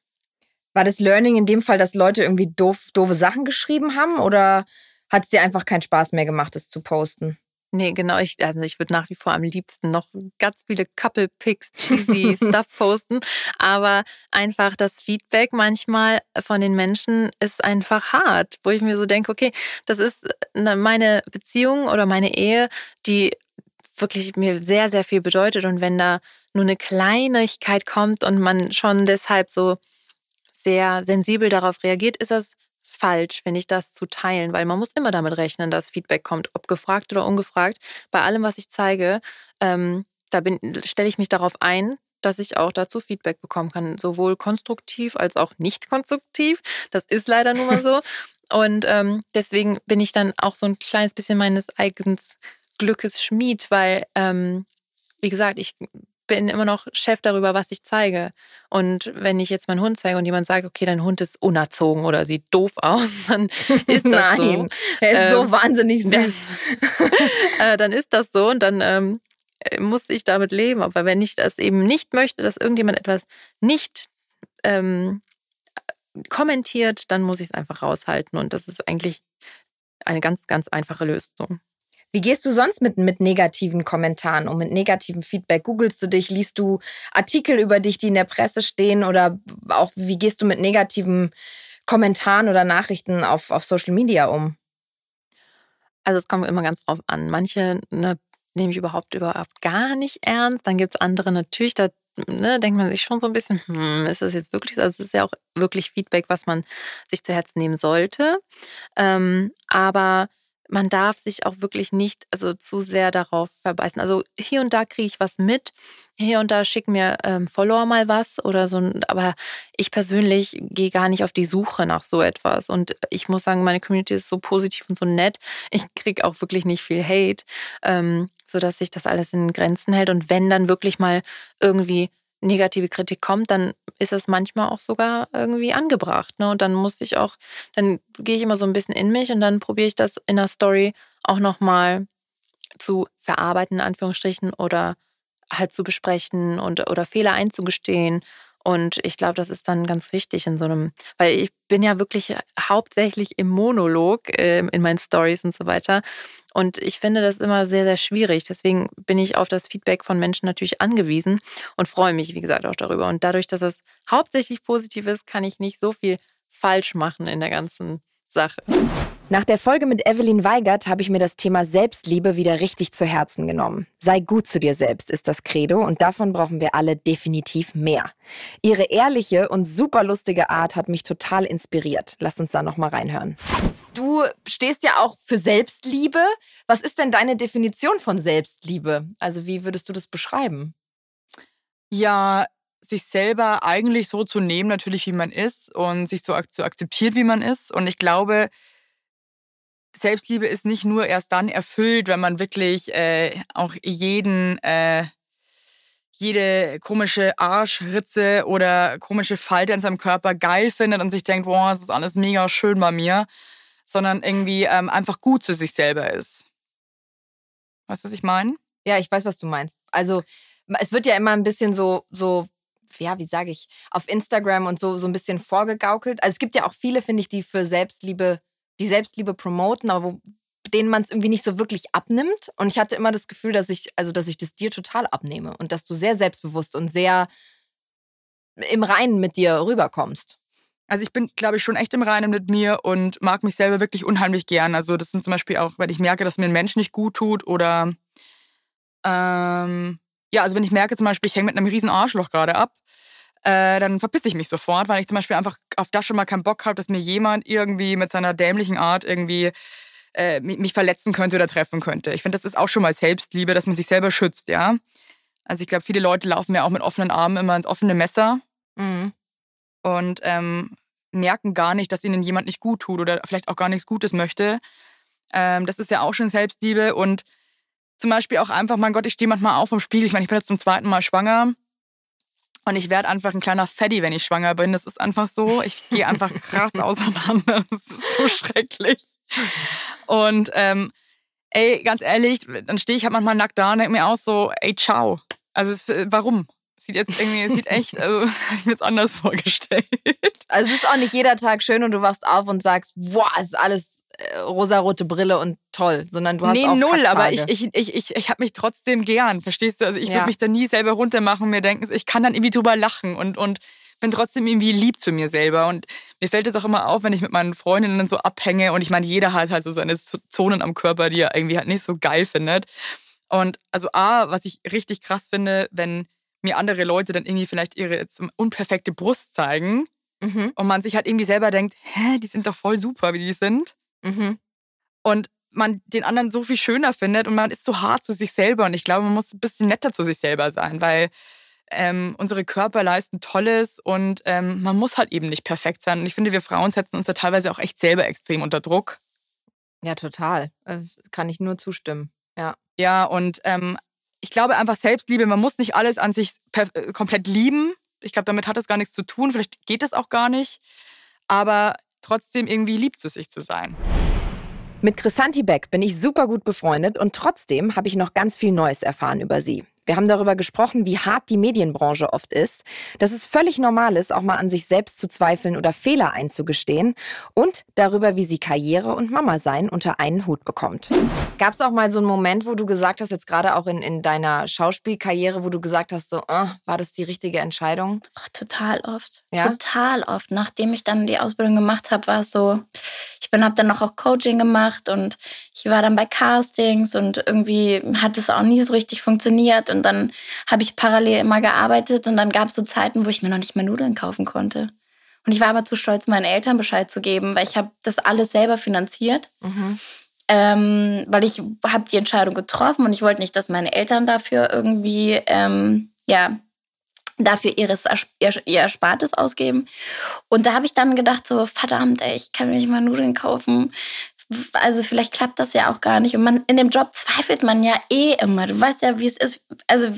War das Learning in dem Fall, dass Leute irgendwie doof, doofe Sachen geschrieben haben oder hat es dir einfach keinen Spaß mehr gemacht, es zu posten? Nee, genau. Ich, also ich würde nach wie vor am liebsten noch ganz viele Couple-Picks, cheesy Stuff (laughs) posten. Aber einfach das Feedback manchmal von den Menschen ist einfach hart, wo ich mir so denke, okay, das ist äh, meine Beziehung oder meine Ehe, die wirklich mir sehr, sehr viel bedeutet. Und wenn da nur eine Kleinigkeit kommt und man schon deshalb so sehr sensibel darauf reagiert, ist das falsch, finde ich, das zu teilen, weil man muss immer damit rechnen, dass Feedback kommt, ob gefragt oder ungefragt. Bei allem, was ich zeige, ähm, da stelle ich mich darauf ein, dass ich auch dazu Feedback bekommen kann, sowohl konstruktiv als auch nicht konstruktiv. Das ist leider nun mal so. (laughs) Und ähm, deswegen bin ich dann auch so ein kleines bisschen meines eigenen Glückes Schmied, weil, ähm, wie gesagt, ich bin immer noch Chef darüber, was ich zeige. Und wenn ich jetzt meinen Hund zeige und jemand sagt, okay, dein Hund ist unerzogen oder sieht doof aus, (laughs) dann ist das Nein, so. er ist ähm, so wahnsinnig süß. Das, (laughs) äh, dann ist das so und dann ähm, muss ich damit leben. Aber wenn ich das eben nicht möchte, dass irgendjemand etwas nicht ähm, kommentiert, dann muss ich es einfach raushalten. Und das ist eigentlich eine ganz, ganz einfache Lösung. Wie gehst du sonst mit, mit negativen Kommentaren um, mit negativem Feedback? Googlest du dich, liest du Artikel über dich, die in der Presse stehen oder auch wie gehst du mit negativen Kommentaren oder Nachrichten auf, auf Social Media um? Also es kommt immer ganz drauf an. Manche ne, nehme ich überhaupt überhaupt gar nicht ernst. Dann gibt es andere natürlich, da ne, denkt man sich schon so ein bisschen, hm, ist das jetzt wirklich so? Also es ist ja auch wirklich Feedback, was man sich zu Herzen nehmen sollte. Ähm, aber man darf sich auch wirklich nicht also zu sehr darauf verbeißen. Also hier und da kriege ich was mit, hier und da schicken mir ähm, Follower mal was oder so, aber ich persönlich gehe gar nicht auf die Suche nach so etwas. Und ich muss sagen, meine Community ist so positiv und so nett. Ich kriege auch wirklich nicht viel Hate, ähm, sodass sich das alles in Grenzen hält. Und wenn dann wirklich mal irgendwie negative Kritik kommt, dann ist es manchmal auch sogar irgendwie angebracht. Ne? Und dann muss ich auch, dann gehe ich immer so ein bisschen in mich und dann probiere ich das in der Story auch nochmal zu verarbeiten, in Anführungsstrichen, oder halt zu besprechen und oder Fehler einzugestehen und ich glaube, das ist dann ganz wichtig in so einem, weil ich bin ja wirklich hauptsächlich im Monolog äh, in meinen Stories und so weiter. Und ich finde das immer sehr, sehr schwierig. Deswegen bin ich auf das Feedback von Menschen natürlich angewiesen und freue mich, wie gesagt, auch darüber. Und dadurch, dass es hauptsächlich positiv ist, kann ich nicht so viel falsch machen in der ganzen Sache. Nach der Folge mit Evelyn Weigert habe ich mir das Thema Selbstliebe wieder richtig zu Herzen genommen. Sei gut zu dir selbst ist das Credo und davon brauchen wir alle definitiv mehr. Ihre ehrliche und super lustige Art hat mich total inspiriert. Lasst uns da noch mal reinhören. Du stehst ja auch für Selbstliebe. Was ist denn deine Definition von Selbstliebe? Also wie würdest du das beschreiben? Ja, sich selber eigentlich so zu nehmen, natürlich wie man ist und sich so zu akzeptieren, wie man ist. Und ich glaube, Selbstliebe ist nicht nur erst dann erfüllt, wenn man wirklich äh, auch jeden, äh, jede komische Arschritze oder komische Falte in seinem Körper geil findet und sich denkt, boah, das ist alles mega schön bei mir, sondern irgendwie ähm, einfach gut zu sich selber ist. Weißt du, was ich meine? Ja, ich weiß, was du meinst. Also es wird ja immer ein bisschen so, so ja, wie sage ich, auf Instagram und so, so ein bisschen vorgegaukelt. Also es gibt ja auch viele, finde ich, die für Selbstliebe, die Selbstliebe promoten, aber wo, denen man es irgendwie nicht so wirklich abnimmt. Und ich hatte immer das Gefühl, dass ich, also dass ich das dir total abnehme und dass du sehr selbstbewusst und sehr im Reinen mit dir rüberkommst. Also ich bin, glaube ich, schon echt im Reinen mit mir und mag mich selber wirklich unheimlich gern. Also das sind zum Beispiel auch, wenn ich merke, dass mir ein Mensch nicht gut tut oder ähm, ja, also wenn ich merke zum Beispiel, ich hänge mit einem riesen Arschloch gerade ab, äh, dann verpisse ich mich sofort, weil ich zum Beispiel einfach auf das schon mal keinen Bock habe, dass mir jemand irgendwie mit seiner dämlichen Art irgendwie äh, mich verletzen könnte oder treffen könnte. Ich finde, das ist auch schon mal Selbstliebe, dass man sich selber schützt, ja. Also ich glaube, viele Leute laufen ja auch mit offenen Armen immer ins offene Messer. Mhm. Und ähm, merken gar nicht, dass ihnen jemand nicht gut tut oder vielleicht auch gar nichts Gutes möchte. Ähm, das ist ja auch schon Selbstliebe und zum Beispiel auch einfach, mein Gott, ich stehe manchmal auf vom Spiegel. Ich meine, ich bin jetzt zum zweiten Mal schwanger und ich werde einfach ein kleiner Fatty, wenn ich schwanger bin. Das ist einfach so. Ich gehe einfach krass (laughs) auseinander. Das ist so schrecklich. Und ähm, ey, ganz ehrlich, dann stehe ich halt manchmal nackt da und denke mir auch so, ey, ciao. Also es, warum? sieht jetzt irgendwie, sieht echt, also (laughs) ich mir jetzt anders vorgestellt. Also es ist auch nicht jeder Tag schön und du wachst auf und sagst, boah, es ist alles äh, rosarote Brille und toll, sondern du hast nee, auch null, Kacktage. aber ich, ich, ich, ich, ich habe mich trotzdem gern, verstehst du? Also ich ja. würde mich da nie selber runtermachen und mir denken, ich kann dann irgendwie drüber lachen und, und bin trotzdem irgendwie lieb zu mir selber. Und mir fällt es auch immer auf, wenn ich mit meinen Freundinnen so abhänge und ich meine, jeder hat halt so seine Zonen am Körper, die er irgendwie halt nicht so geil findet. Und also A, was ich richtig krass finde, wenn mir andere Leute dann irgendwie vielleicht ihre jetzt unperfekte Brust zeigen mhm. und man sich halt irgendwie selber denkt, hä, die sind doch voll super, wie die sind. Mhm. Und man den anderen so viel schöner findet und man ist so hart zu sich selber. Und ich glaube, man muss ein bisschen netter zu sich selber sein, weil ähm, unsere Körper leisten Tolles und ähm, man muss halt eben nicht perfekt sein. Und ich finde, wir Frauen setzen uns da teilweise auch echt selber extrem unter Druck. Ja, total. Äh, kann ich nur zustimmen. Ja. Ja, und ähm, ich glaube einfach Selbstliebe, man muss nicht alles an sich äh, komplett lieben. Ich glaube, damit hat das gar nichts zu tun. Vielleicht geht das auch gar nicht. Aber trotzdem irgendwie lieb zu sich zu sein. Mit Chrisanti Beck bin ich super gut befreundet und trotzdem habe ich noch ganz viel Neues erfahren über sie. Wir haben darüber gesprochen, wie hart die Medienbranche oft ist, dass es völlig normal ist, auch mal an sich selbst zu zweifeln oder Fehler einzugestehen und darüber, wie sie Karriere und Mama sein unter einen Hut bekommt. Gab es auch mal so einen Moment, wo du gesagt hast, jetzt gerade auch in, in deiner Schauspielkarriere, wo du gesagt hast, so, oh, war das die richtige Entscheidung? Ach, total oft. Ja? Total oft. Nachdem ich dann die Ausbildung gemacht habe, war es so, ich bin habe dann noch auch Coaching gemacht und ich war dann bei Castings und irgendwie hat es auch nie so richtig funktioniert und dann habe ich parallel immer gearbeitet und dann gab es so Zeiten, wo ich mir noch nicht mehr Nudeln kaufen konnte. Und ich war aber zu stolz, meinen Eltern Bescheid zu geben, weil ich habe das alles selber finanziert. Mhm. Ähm, weil ich habe die Entscheidung getroffen und ich wollte nicht, dass meine Eltern dafür irgendwie ähm, ja dafür ihres, ihr, ihr Erspartes ausgeben. Und da habe ich dann gedacht, so, verdammt, ey, ich kann mir nicht mal Nudeln kaufen also vielleicht klappt das ja auch gar nicht. Und man in dem Job zweifelt man ja eh immer. Du weißt ja, wie es ist. Also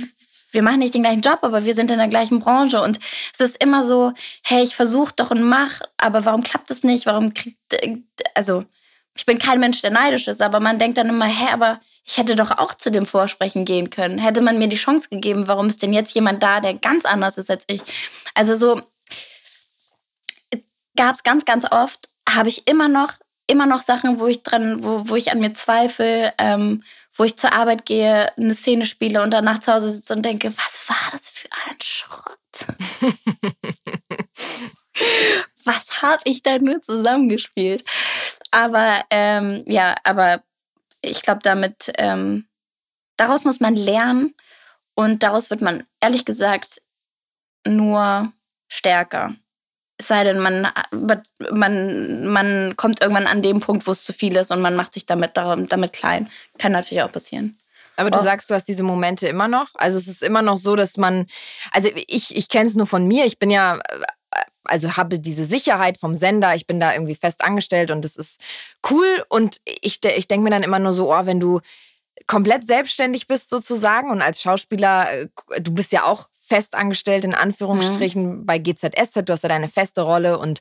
wir machen nicht den gleichen Job, aber wir sind in der gleichen Branche. Und es ist immer so, hey, ich versuche doch und mach, aber warum klappt es nicht? Warum kriegt. Also, ich bin kein Mensch, der neidisch ist, aber man denkt dann immer, hä, aber ich hätte doch auch zu dem Vorsprechen gehen können. Hätte man mir die Chance gegeben, warum ist denn jetzt jemand da, der ganz anders ist als ich? Also so gab es ganz, ganz oft, habe ich immer noch immer noch Sachen, wo ich dran, wo, wo ich an mir zweifle, ähm, wo ich zur Arbeit gehe, eine Szene spiele und danach zu Hause sitze und denke, was war das für ein Schrott? (laughs) was habe ich da nur zusammengespielt? Aber ähm, ja, aber ich glaube, damit ähm, daraus muss man lernen und daraus wird man ehrlich gesagt nur stärker. Es sei denn, man, man, man kommt irgendwann an dem Punkt, wo es zu viel ist und man macht sich damit, damit klein. Kann natürlich auch passieren. Aber du sagst, du hast diese Momente immer noch. Also es ist immer noch so, dass man, also ich, ich kenne es nur von mir. Ich bin ja, also habe diese Sicherheit vom Sender. Ich bin da irgendwie fest angestellt und das ist cool. Und ich, ich denke mir dann immer nur so, oh, wenn du komplett selbstständig bist sozusagen und als Schauspieler, äh, du bist ja auch festangestellt in Anführungsstrichen mhm. bei GZSZ. Du hast ja deine feste Rolle und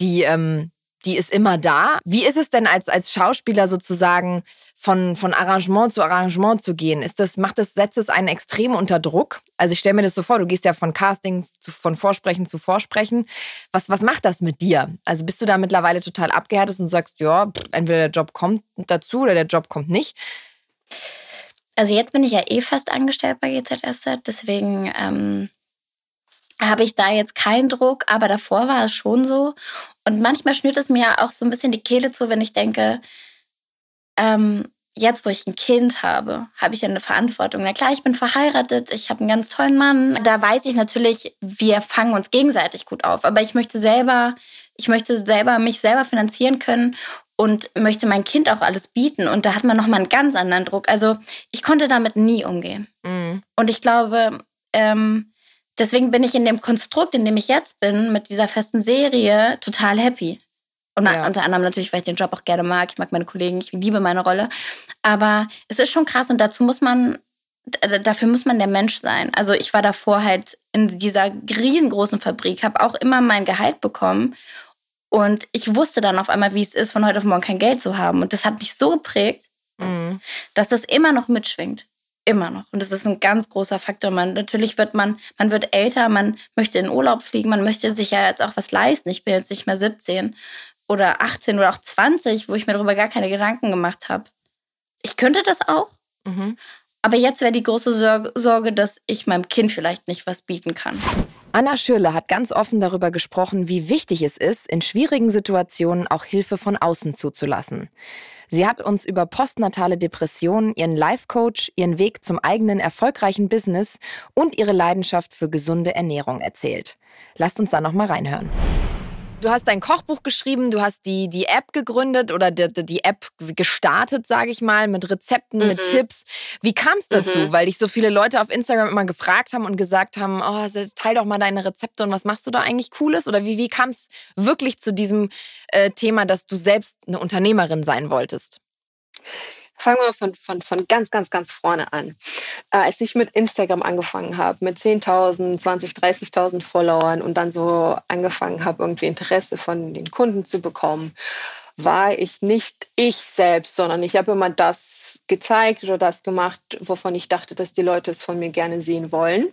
die, ähm, die ist immer da. Wie ist es denn als, als Schauspieler sozusagen von, von Arrangement zu Arrangement zu gehen? Ist das, macht das, setzt es einen extrem unter Druck? Also ich stelle mir das so vor, du gehst ja von Casting zu, von Vorsprechen zu Vorsprechen. Was, was macht das mit dir? Also bist du da mittlerweile total abgehärtet und sagst, ja, entweder der Job kommt dazu oder der Job kommt nicht? Also jetzt bin ich ja eh fest angestellt bei GZSZ, deswegen ähm, habe ich da jetzt keinen Druck, aber davor war es schon so. Und manchmal schnürt es mir auch so ein bisschen die Kehle zu, wenn ich denke, ähm, jetzt, wo ich ein Kind habe, habe ich eine Verantwortung. Na klar, ich bin verheiratet, ich habe einen ganz tollen Mann. Da weiß ich natürlich, wir fangen uns gegenseitig gut auf. Aber ich möchte selber, ich möchte selber mich selber finanzieren können und möchte mein Kind auch alles bieten. Und da hat man nochmal einen ganz anderen Druck. Also ich konnte damit nie umgehen. Mhm. Und ich glaube, ähm, deswegen bin ich in dem Konstrukt, in dem ich jetzt bin, mit dieser festen Serie, total happy. Und ja. unter anderem natürlich, weil ich den Job auch gerne mag. Ich mag meine Kollegen, ich liebe meine Rolle. Aber es ist schon krass und dazu muss man, dafür muss man der Mensch sein. Also ich war davor halt in dieser riesengroßen Fabrik, habe auch immer mein Gehalt bekommen und ich wusste dann auf einmal, wie es ist, von heute auf morgen kein Geld zu haben. Und das hat mich so geprägt, mhm. dass das immer noch mitschwingt. Immer noch. Und das ist ein ganz großer Faktor. Man, natürlich wird man, man wird älter, man möchte in Urlaub fliegen, man möchte sich ja jetzt auch was leisten. Ich bin jetzt nicht mehr 17 oder 18 oder auch 20, wo ich mir darüber gar keine Gedanken gemacht habe. Ich könnte das auch. Mhm. Aber jetzt wäre die große Sorge, dass ich meinem Kind vielleicht nicht was bieten kann. Anna Schürle hat ganz offen darüber gesprochen, wie wichtig es ist, in schwierigen Situationen auch Hilfe von außen zuzulassen. Sie hat uns über postnatale Depressionen, ihren Life-Coach, ihren Weg zum eigenen erfolgreichen Business und ihre Leidenschaft für gesunde Ernährung erzählt. Lasst uns da noch mal reinhören. Du hast dein Kochbuch geschrieben, du hast die, die App gegründet oder die, die App gestartet, sage ich mal, mit Rezepten, mhm. mit Tipps. Wie kam es dazu? Mhm. Weil dich so viele Leute auf Instagram immer gefragt haben und gesagt haben, oh, teil doch mal deine Rezepte und was machst du da eigentlich Cooles? Oder wie, wie kam es wirklich zu diesem äh, Thema, dass du selbst eine Unternehmerin sein wolltest? Fangen wir von, von, von ganz, ganz, ganz vorne an. Äh, als ich mit Instagram angefangen habe, mit 10.000, 20, 30.000 Followern und dann so angefangen habe, irgendwie Interesse von den Kunden zu bekommen, war ich nicht ich selbst, sondern ich habe immer das gezeigt oder das gemacht, wovon ich dachte, dass die Leute es von mir gerne sehen wollen.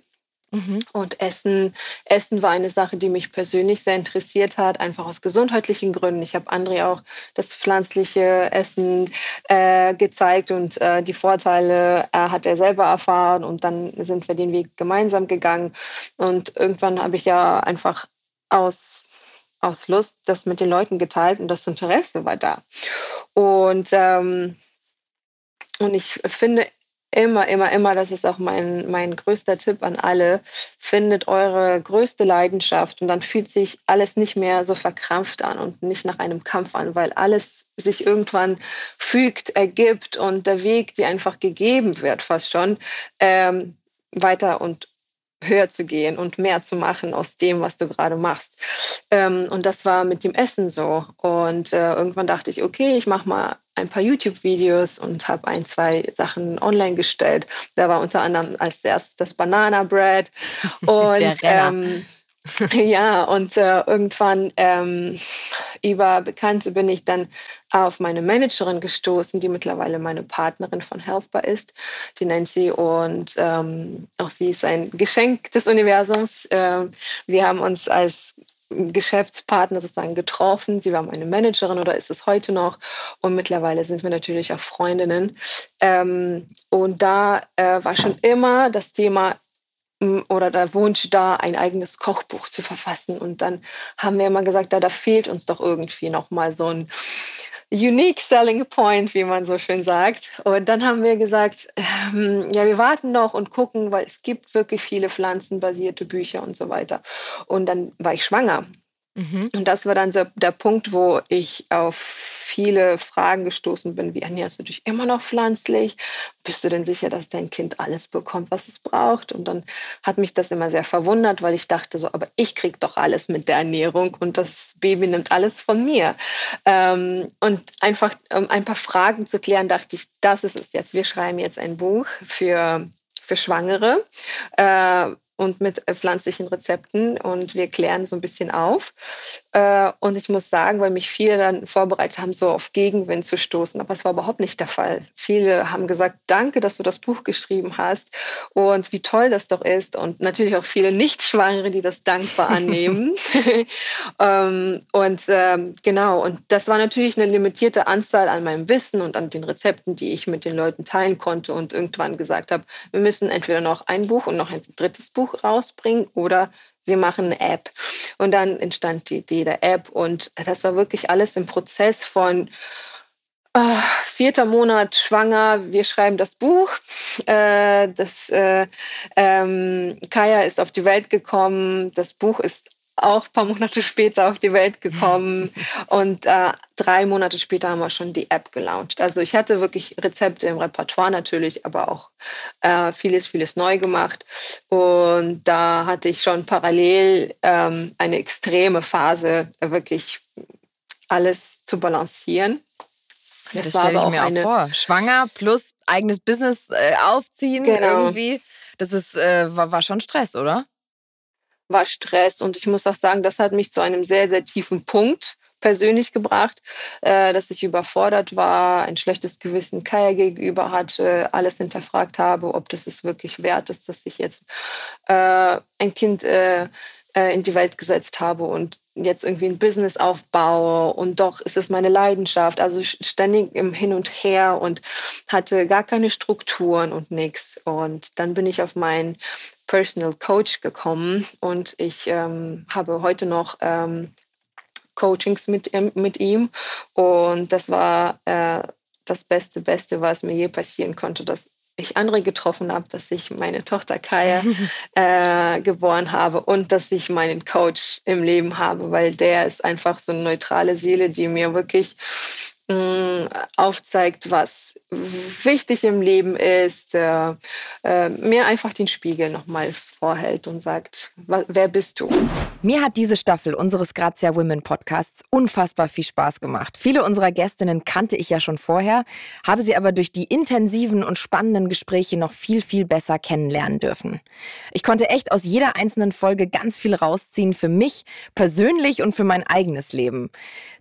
Mhm. Und Essen, Essen war eine Sache, die mich persönlich sehr interessiert hat, einfach aus gesundheitlichen Gründen. Ich habe André auch das pflanzliche Essen äh, gezeigt und äh, die Vorteile äh, hat er selber erfahren und dann sind wir den Weg gemeinsam gegangen. Und irgendwann habe ich ja einfach aus aus Lust das mit den Leuten geteilt und das Interesse war da. Und ähm, und ich finde immer, immer, immer, das ist auch mein, mein größter Tipp an alle, findet eure größte Leidenschaft und dann fühlt sich alles nicht mehr so verkrampft an und nicht nach einem Kampf an, weil alles sich irgendwann fügt, ergibt und der Weg, die einfach gegeben wird, fast schon, ähm, weiter und höher zu gehen und mehr zu machen aus dem, was du gerade machst. Ähm, und das war mit dem Essen so. Und äh, irgendwann dachte ich, okay, ich mache mal ein paar YouTube-Videos und habe ein, zwei Sachen online gestellt. Da war unter anderem als erstes das Banana Bread. (laughs) Und ähm, (laughs) ja, und äh, irgendwann ähm, über Bekannte bin ich dann auf meine Managerin gestoßen, die mittlerweile meine Partnerin von Helpbar ist, die Nancy. Und ähm, auch sie ist ein Geschenk des Universums. Äh, wir haben uns als Geschäftspartner sozusagen getroffen. Sie war meine Managerin oder ist es heute noch. Und mittlerweile sind wir natürlich auch Freundinnen. Ähm, und da äh, war schon immer das Thema oder der Wunsch da, ein eigenes Kochbuch zu verfassen. Und dann haben wir immer gesagt, da, da fehlt uns doch irgendwie noch mal so ein unique selling point, wie man so schön sagt. Und dann haben wir gesagt, ähm, ja, wir warten noch und gucken, weil es gibt wirklich viele pflanzenbasierte Bücher und so weiter. Und dann war ich schwanger. Mhm. Und das war dann so der Punkt, wo ich auf viele Fragen gestoßen bin, wie ernährst du dich immer noch pflanzlich? Bist du denn sicher, dass dein Kind alles bekommt, was es braucht? Und dann hat mich das immer sehr verwundert, weil ich dachte so, aber ich kriege doch alles mit der Ernährung und das Baby nimmt alles von mir. Ähm, und einfach um ein paar Fragen zu klären, dachte ich, das ist es jetzt. Wir schreiben jetzt ein Buch für für Schwangere, äh, und mit äh, pflanzlichen Rezepten und wir klären so ein bisschen auf. Äh, und ich muss sagen, weil mich viele dann vorbereitet haben, so auf Gegenwind zu stoßen, aber es war überhaupt nicht der Fall. Viele haben gesagt, danke, dass du das Buch geschrieben hast und wie toll das doch ist. Und natürlich auch viele Nichtschwangere, die das dankbar annehmen. (laughs) (laughs) Ähm, und ähm, genau, und das war natürlich eine limitierte Anzahl an meinem Wissen und an den Rezepten, die ich mit den Leuten teilen konnte und irgendwann gesagt habe, wir müssen entweder noch ein Buch und noch ein drittes Buch Buch rausbringen oder wir machen eine App. Und dann entstand die Idee der App und das war wirklich alles im Prozess von äh, vierter Monat schwanger, wir schreiben das Buch. Äh, das, äh, ähm, Kaya ist auf die Welt gekommen, das Buch ist auch ein paar Monate später auf die Welt gekommen (laughs) und äh, drei Monate später haben wir schon die App gelauncht. Also ich hatte wirklich Rezepte im Repertoire natürlich, aber auch äh, vieles, vieles neu gemacht. Und da hatte ich schon parallel ähm, eine extreme Phase, wirklich alles zu balancieren. Ja, das, das stelle ich mir auch vor. Schwanger plus eigenes Business äh, aufziehen genau. irgendwie. Das ist, äh, war, war schon Stress, oder? War Stress. Und ich muss auch sagen, das hat mich zu einem sehr, sehr tiefen Punkt persönlich gebracht, äh, dass ich überfordert war, ein schlechtes Gewissen Kaya gegenüber hatte, alles hinterfragt habe, ob das es wirklich wert ist, dass ich jetzt äh, ein Kind äh, in die Welt gesetzt habe und jetzt irgendwie ein Business aufbaue und doch ist es meine Leidenschaft, also ständig im Hin und Her und hatte gar keine Strukturen und nichts. Und dann bin ich auf meinen Personal Coach gekommen und ich ähm, habe heute noch ähm, Coachings mit, mit ihm. Und das war äh, das Beste, Beste, was mir je passieren konnte, dass ich andere getroffen habe, dass ich meine Tochter Kaya (laughs) äh, geboren habe und dass ich meinen Coach im Leben habe, weil der ist einfach so eine neutrale Seele, die mir wirklich aufzeigt, was wichtig im Leben ist, äh, äh, mir einfach den Spiegel nochmal vorhält und sagt, wer bist du? Mir hat diese Staffel unseres Grazia Women Podcasts unfassbar viel Spaß gemacht. Viele unserer Gästinnen kannte ich ja schon vorher, habe sie aber durch die intensiven und spannenden Gespräche noch viel, viel besser kennenlernen dürfen. Ich konnte echt aus jeder einzelnen Folge ganz viel rausziehen für mich persönlich und für mein eigenes Leben.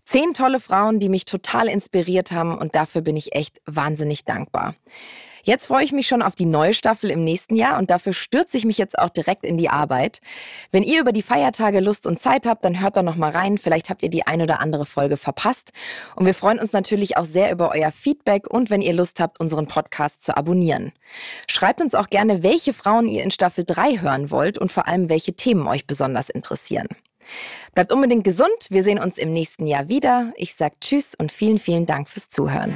Zehn tolle Frauen, die mich total inspiriert haben und dafür bin ich echt wahnsinnig dankbar. Jetzt freue ich mich schon auf die neue Staffel im nächsten Jahr und dafür stürze ich mich jetzt auch direkt in die Arbeit. Wenn ihr über die Feiertage Lust und Zeit habt, dann hört da noch mal rein. Vielleicht habt ihr die ein oder andere Folge verpasst. Und wir freuen uns natürlich auch sehr über euer Feedback und wenn ihr Lust habt, unseren Podcast zu abonnieren. Schreibt uns auch gerne, welche Frauen ihr in Staffel 3 hören wollt und vor allem, welche Themen euch besonders interessieren. Bleibt unbedingt gesund. Wir sehen uns im nächsten Jahr wieder. Ich sage Tschüss und vielen, vielen Dank fürs Zuhören.